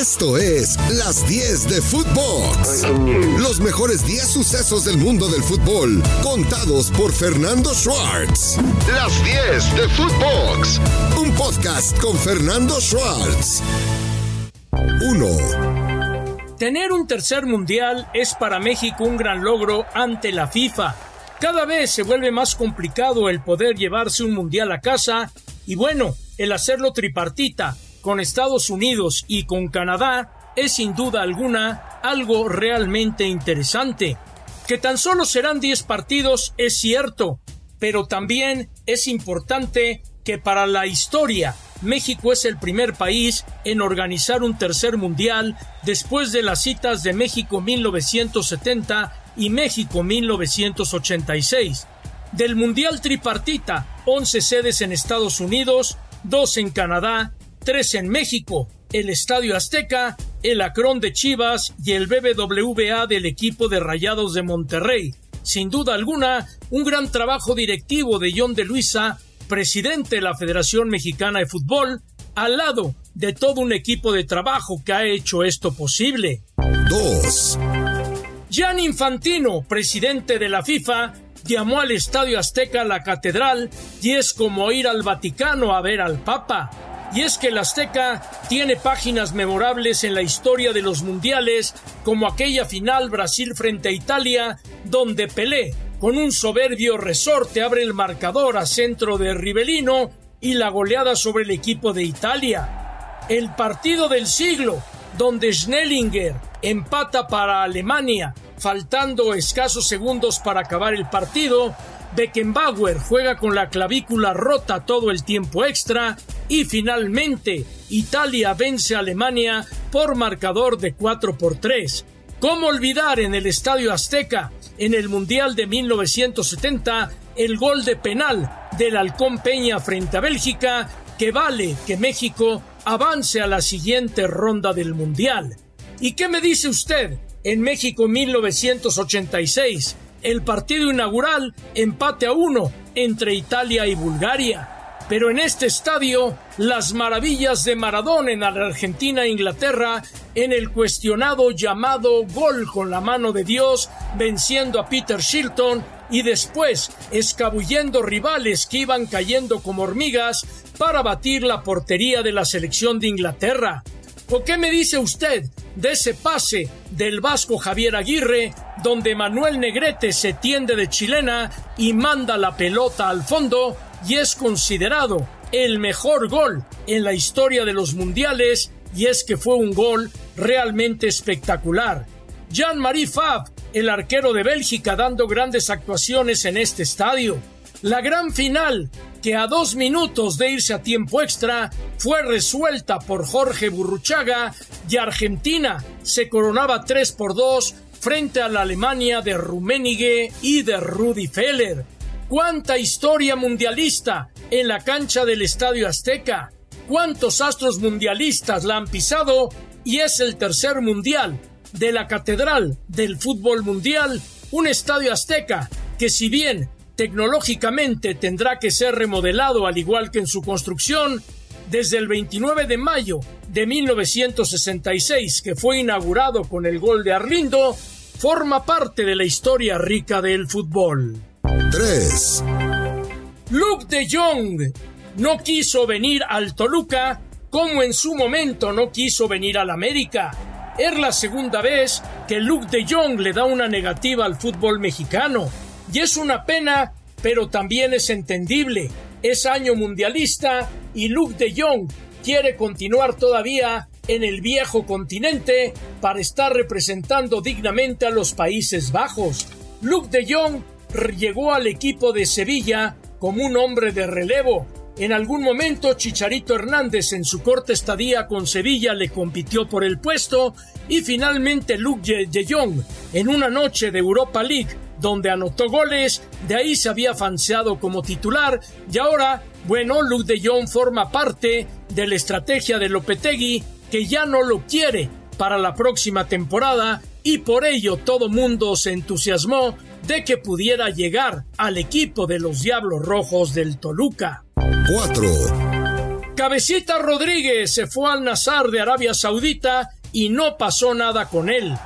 Esto es Las 10 de Footbox. Los mejores 10 sucesos del mundo del fútbol, contados por Fernando Schwartz. Las 10 de Footbox. Un podcast con Fernando Schwartz. 1. Tener un tercer mundial es para México un gran logro ante la FIFA. Cada vez se vuelve más complicado el poder llevarse un mundial a casa y bueno, el hacerlo tripartita con Estados Unidos y con Canadá es sin duda alguna algo realmente interesante. Que tan solo serán 10 partidos es cierto, pero también es importante que para la historia México es el primer país en organizar un tercer mundial después de las citas de México 1970 y México 1986. Del Mundial Tripartita, 11 sedes en Estados Unidos, 2 en Canadá tres en México, el Estadio Azteca, el Acrón de Chivas y el BBVA del equipo de Rayados de Monterrey. Sin duda alguna, un gran trabajo directivo de John de Luisa, presidente de la Federación Mexicana de Fútbol, al lado de todo un equipo de trabajo que ha hecho esto posible. 2. Gian Infantino, presidente de la FIFA, llamó al Estadio Azteca la catedral y es como ir al Vaticano a ver al Papa. Y es que el Azteca tiene páginas memorables en la historia de los mundiales, como aquella final Brasil frente a Italia, donde Pelé, con un soberbio resorte, abre el marcador a centro de Rivelino y la goleada sobre el equipo de Italia. El partido del siglo, donde Schnellinger empata para Alemania, faltando escasos segundos para acabar el partido, Beckenbauer juega con la clavícula rota todo el tiempo extra y finalmente Italia vence a Alemania por marcador de 4 por 3. ¿Cómo olvidar en el Estadio Azteca, en el Mundial de 1970, el gol de penal del Halcón Peña frente a Bélgica que vale que México avance a la siguiente ronda del Mundial? ¿Y qué me dice usted en México 1986? el partido inaugural empate a uno entre Italia y Bulgaria. Pero en este estadio, las maravillas de Maradona en la Argentina e Inglaterra, en el cuestionado llamado gol con la mano de Dios, venciendo a Peter Shilton y después escabullendo rivales que iban cayendo como hormigas para batir la portería de la selección de Inglaterra. ¿O qué me dice usted de ese pase del vasco Javier Aguirre, donde Manuel Negrete se tiende de chilena y manda la pelota al fondo y es considerado el mejor gol en la historia de los mundiales y es que fue un gol realmente espectacular. Jean-Marie Fab, el arquero de Bélgica, dando grandes actuaciones en este estadio. La gran final, que a dos minutos de irse a tiempo extra, fue resuelta por Jorge Burruchaga y Argentina se coronaba 3 por 2 frente a la Alemania de Rummenigge y de Rudi Feller. ¡Cuánta historia mundialista en la cancha del Estadio Azteca! ¿Cuántos astros mundialistas la han pisado? Y es el tercer mundial de la Catedral del Fútbol Mundial, un estadio azteca que si bien tecnológicamente tendrá que ser remodelado al igual que en su construcción desde el 29 de mayo de 1966 que fue inaugurado con el gol de Arlindo, forma parte de la historia rica del fútbol. 3. Luke de Jong no quiso venir al Toluca como en su momento no quiso venir al América. Es la segunda vez que Luke de Jong le da una negativa al fútbol mexicano y es una pena, pero también es entendible. Es año mundialista y Luke de Jong quiere continuar todavía en el viejo continente para estar representando dignamente a los Países Bajos. Luke de Jong llegó al equipo de Sevilla como un hombre de relevo. En algún momento Chicharito Hernández en su corta estadía con Sevilla le compitió por el puesto y finalmente Luke de Jong en una noche de Europa League donde anotó goles, de ahí se había fanseado como titular y ahora, bueno, Luke de Jong forma parte de la estrategia de Lopetegui que ya no lo quiere para la próxima temporada y por ello todo mundo se entusiasmó de que pudiera llegar al equipo de los Diablos Rojos del Toluca. 4. Cabecita Rodríguez se fue al Nazar de Arabia Saudita y no pasó nada con él.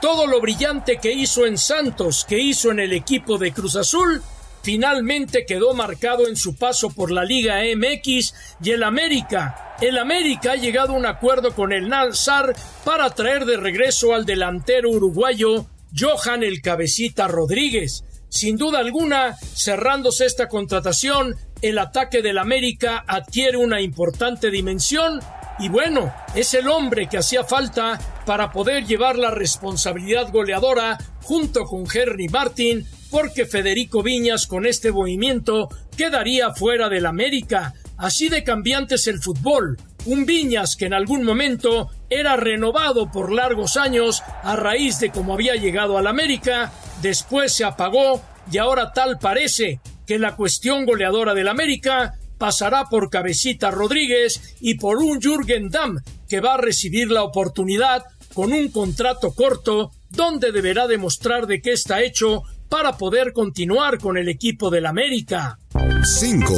Todo lo brillante que hizo en Santos, que hizo en el equipo de Cruz Azul, finalmente quedó marcado en su paso por la Liga MX y el América. El América ha llegado a un acuerdo con el Nazar para traer de regreso al delantero uruguayo Johan el Cabecita Rodríguez. Sin duda alguna, cerrándose esta contratación, el ataque del América adquiere una importante dimensión y bueno, es el hombre que hacía falta para poder llevar la responsabilidad goleadora junto con Henry Martin, porque Federico Viñas con este movimiento quedaría fuera del América. Así de cambiante es el fútbol. Un Viñas que en algún momento era renovado por largos años a raíz de cómo había llegado al América, después se apagó y ahora tal parece que la cuestión goleadora del América pasará por Cabecita Rodríguez y por un Jürgen Damm que va a recibir la oportunidad con un contrato corto donde deberá demostrar de qué está hecho para poder continuar con el equipo del América. 5.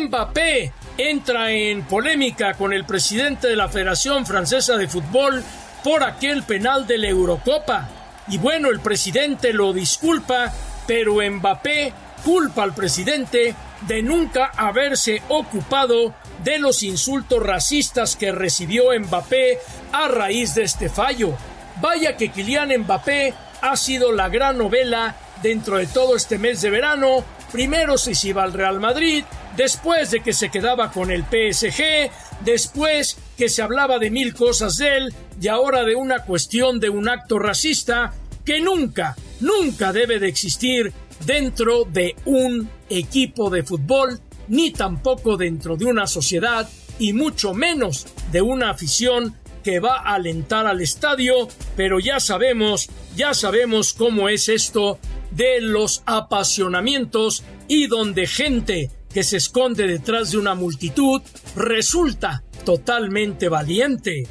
Mbappé entra en polémica con el presidente de la Federación Francesa de Fútbol por aquel penal de la Eurocopa. Y bueno, el presidente lo disculpa, pero Mbappé culpa al presidente de nunca haberse ocupado de los insultos racistas que recibió Mbappé a raíz de este fallo. Vaya que Kylian Mbappé ha sido la gran novela dentro de todo este mes de verano. Primero se iba al Real Madrid, después de que se quedaba con el PSG, después que se hablaba de mil cosas de él y ahora de una cuestión de un acto racista que nunca, nunca debe de existir dentro de un equipo de fútbol, ni tampoco dentro de una sociedad, y mucho menos de una afición que va a alentar al estadio, pero ya sabemos, ya sabemos cómo es esto de los apasionamientos y donde gente que se esconde detrás de una multitud resulta totalmente valiente.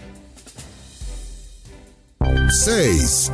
6.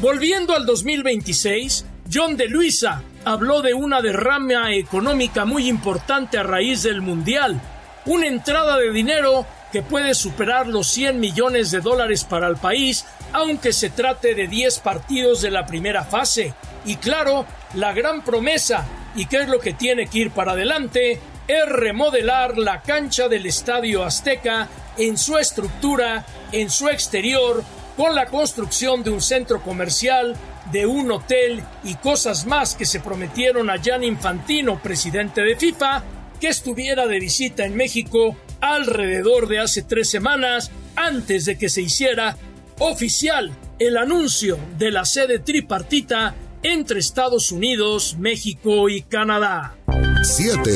Volviendo al 2026, John de Luisa habló de una derrama económica muy importante a raíz del Mundial, una entrada de dinero que puede superar los 100 millones de dólares para el país, aunque se trate de 10 partidos de la primera fase. Y claro, la gran promesa, y qué es lo que tiene que ir para adelante, es remodelar la cancha del Estadio Azteca en su estructura, en su exterior, con la construcción de un centro comercial, de un hotel y cosas más que se prometieron a Jan Infantino, presidente de FIFA, que estuviera de visita en México alrededor de hace tres semanas antes de que se hiciera oficial el anuncio de la sede tripartita entre Estados Unidos, México y Canadá. 7.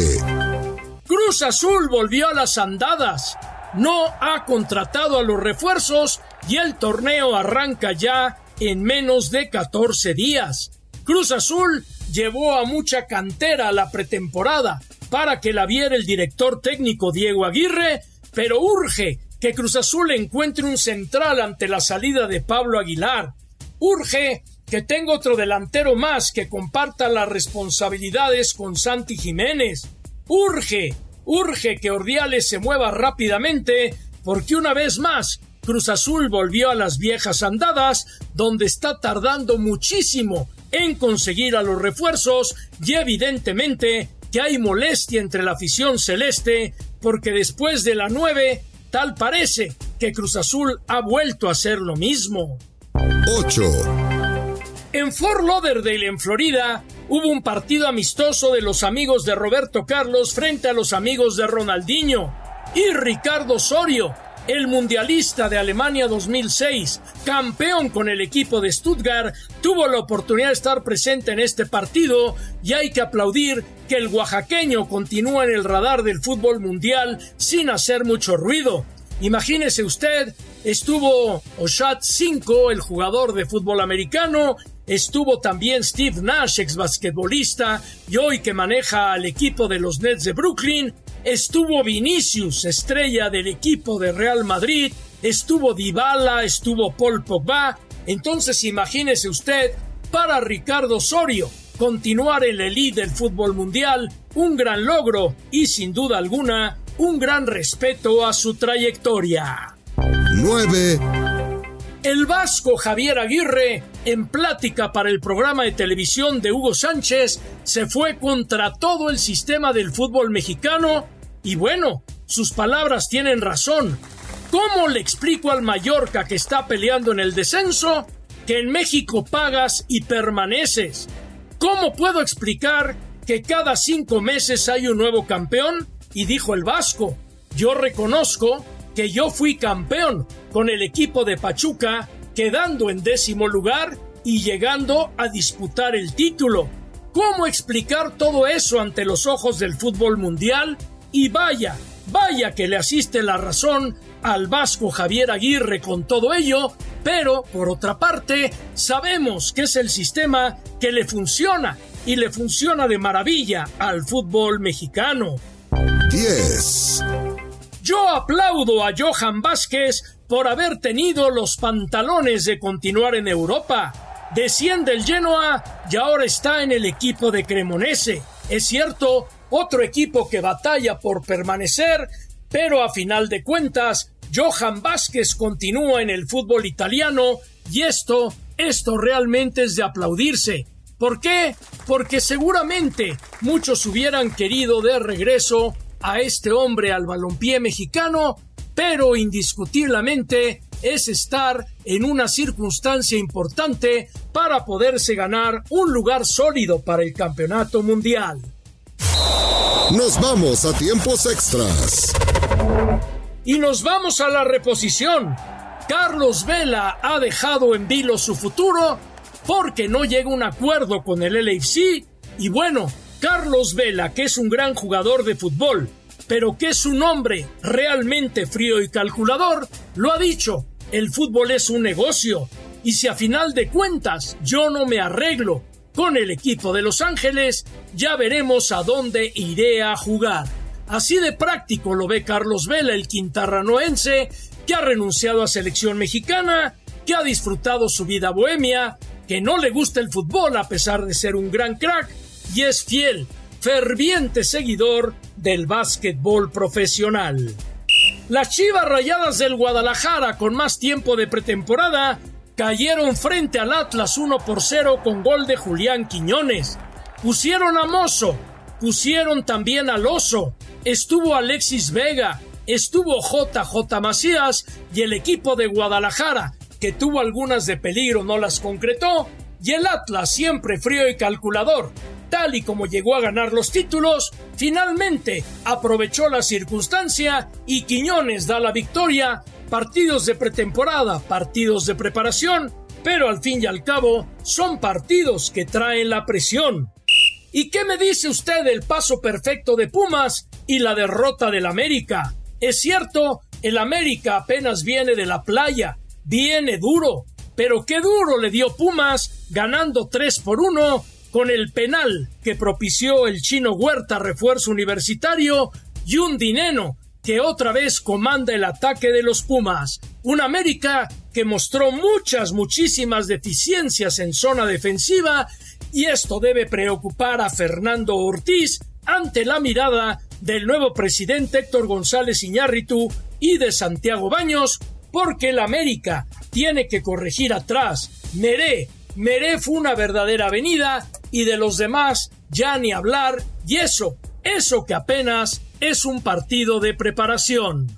Cruz Azul volvió a las andadas. No ha contratado a los refuerzos y el torneo arranca ya en menos de 14 días. Cruz Azul llevó a mucha cantera la pretemporada para que la viera el director técnico Diego Aguirre, pero urge que Cruz Azul encuentre un central ante la salida de Pablo Aguilar. Urge que tenga otro delantero más que comparta las responsabilidades con Santi Jiménez. Urge, urge que Ordiales se mueva rápidamente porque una vez más Cruz Azul volvió a las viejas andadas, donde está tardando muchísimo en conseguir a los refuerzos y evidentemente que hay molestia entre la afición celeste porque después de la 9 tal parece que Cruz Azul ha vuelto a hacer lo mismo. 8. En Fort Lauderdale, en Florida, hubo un partido amistoso de los amigos de Roberto Carlos frente a los amigos de Ronaldinho y Ricardo Osorio el mundialista de Alemania 2006, campeón con el equipo de Stuttgart, tuvo la oportunidad de estar presente en este partido y hay que aplaudir que el oaxaqueño continúa en el radar del fútbol mundial sin hacer mucho ruido. Imagínese usted, estuvo Oshat 5, el jugador de fútbol americano, estuvo también Steve Nash, ex basquetbolista, y hoy que maneja al equipo de los Nets de Brooklyn, estuvo Vinicius, estrella del equipo de Real Madrid, estuvo Dybala, estuvo Paul Pogba. Entonces imagínese usted, para Ricardo Osorio, continuar en la elite del fútbol mundial, un gran logro y sin duda alguna un gran respeto a su trayectoria. 9. El vasco Javier Aguirre, en plática para el programa de televisión de Hugo Sánchez, se fue contra todo el sistema del fútbol mexicano y bueno, sus palabras tienen razón. ¿Cómo le explico al Mallorca que está peleando en el descenso que en México pagas y permaneces? ¿Cómo puedo explicar que cada cinco meses hay un nuevo campeón? Y dijo el Vasco, yo reconozco que yo fui campeón con el equipo de Pachuca, quedando en décimo lugar y llegando a disputar el título. ¿Cómo explicar todo eso ante los ojos del fútbol mundial? Y vaya, vaya que le asiste la razón al vasco Javier Aguirre con todo ello, pero por otra parte sabemos que es el sistema que le funciona y le funciona de maravilla al fútbol mexicano. 10. Yo aplaudo a Johan Vázquez por haber tenido los pantalones de continuar en Europa. Desciende el Genoa y ahora está en el equipo de Cremonese. Es cierto, otro equipo que batalla por permanecer, pero a final de cuentas, Johan Vázquez continúa en el fútbol italiano y esto, esto realmente es de aplaudirse. ¿Por qué? Porque seguramente muchos hubieran querido de regreso a este hombre al balompié mexicano, pero indiscutiblemente es estar en una circunstancia importante para poderse ganar un lugar sólido para el campeonato mundial. Nos vamos a tiempos extras. Y nos vamos a la reposición. Carlos Vela ha dejado en vilo su futuro porque no llega un acuerdo con el LFC y bueno, Carlos Vela, que es un gran jugador de fútbol, pero que es un hombre realmente frío y calculador, lo ha dicho, el fútbol es un negocio, y si a final de cuentas yo no me arreglo con el equipo de Los Ángeles, ya veremos a dónde iré a jugar. Así de práctico lo ve Carlos Vela, el quintarranoense, que ha renunciado a selección mexicana, que ha disfrutado su vida bohemia, que no le gusta el fútbol a pesar de ser un gran crack, y es fiel, ferviente seguidor del básquetbol profesional. Las Chivas Rayadas del Guadalajara, con más tiempo de pretemporada, cayeron frente al Atlas 1 por 0 con gol de Julián Quiñones. Pusieron a Mozo, pusieron también al Oso, estuvo Alexis Vega, estuvo JJ Macías y el equipo de Guadalajara, que tuvo algunas de peligro, no las concretó, y el Atlas, siempre frío y calculador, tal y como llegó a ganar los títulos, finalmente aprovechó la circunstancia y Quiñones da la victoria, partidos de pretemporada, partidos de preparación, pero al fin y al cabo son partidos que traen la presión. ¿Y qué me dice usted del paso perfecto de Pumas y la derrota del América? Es cierto, el América apenas viene de la playa, viene duro, pero qué duro le dio Pumas ganando 3 por 1 con el penal que propició el chino Huerta refuerzo universitario y un dinero que otra vez comanda el ataque de los Pumas. Un América que mostró muchas, muchísimas deficiencias en zona defensiva y esto debe preocupar a Fernando Ortiz ante la mirada del nuevo presidente Héctor González Iñárritu y de Santiago Baños, porque el América tiene que corregir atrás. Meré, Meré fue una verdadera avenida y de los demás ya ni hablar, y eso, eso que apenas es un partido de preparación.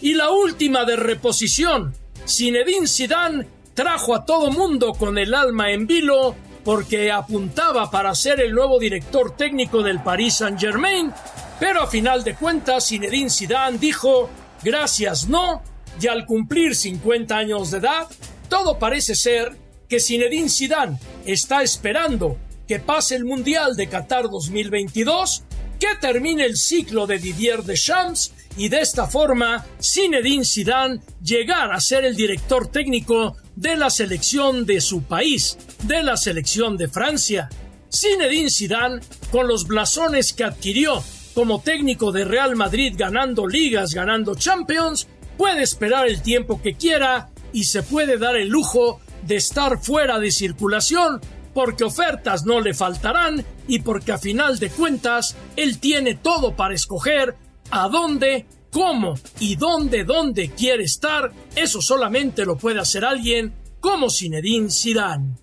Y la última de reposición, Zinedine Zidane trajo a todo mundo con el alma en vilo porque apuntaba para ser el nuevo director técnico del Paris Saint-Germain, pero a final de cuentas Zinedine Zidane dijo gracias no, y al cumplir 50 años de edad, todo parece ser que Zinedine Zidane está esperando que pase el Mundial de Qatar 2022, que termine el ciclo de Didier Deschamps y de esta forma Zinedine Zidane llegar a ser el director técnico de la selección de su país, de la selección de Francia. Zinedine Zidane, con los blasones que adquirió como técnico de Real Madrid ganando ligas, ganando Champions, puede esperar el tiempo que quiera y se puede dar el lujo de estar fuera de circulación porque ofertas no le faltarán y porque a final de cuentas él tiene todo para escoger a dónde, cómo y dónde, dónde quiere estar, eso solamente lo puede hacer alguien como Zinedine Zidane.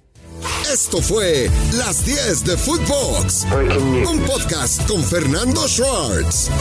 Esto fue Las 10 de Footbox, un podcast con Fernando Schwartz.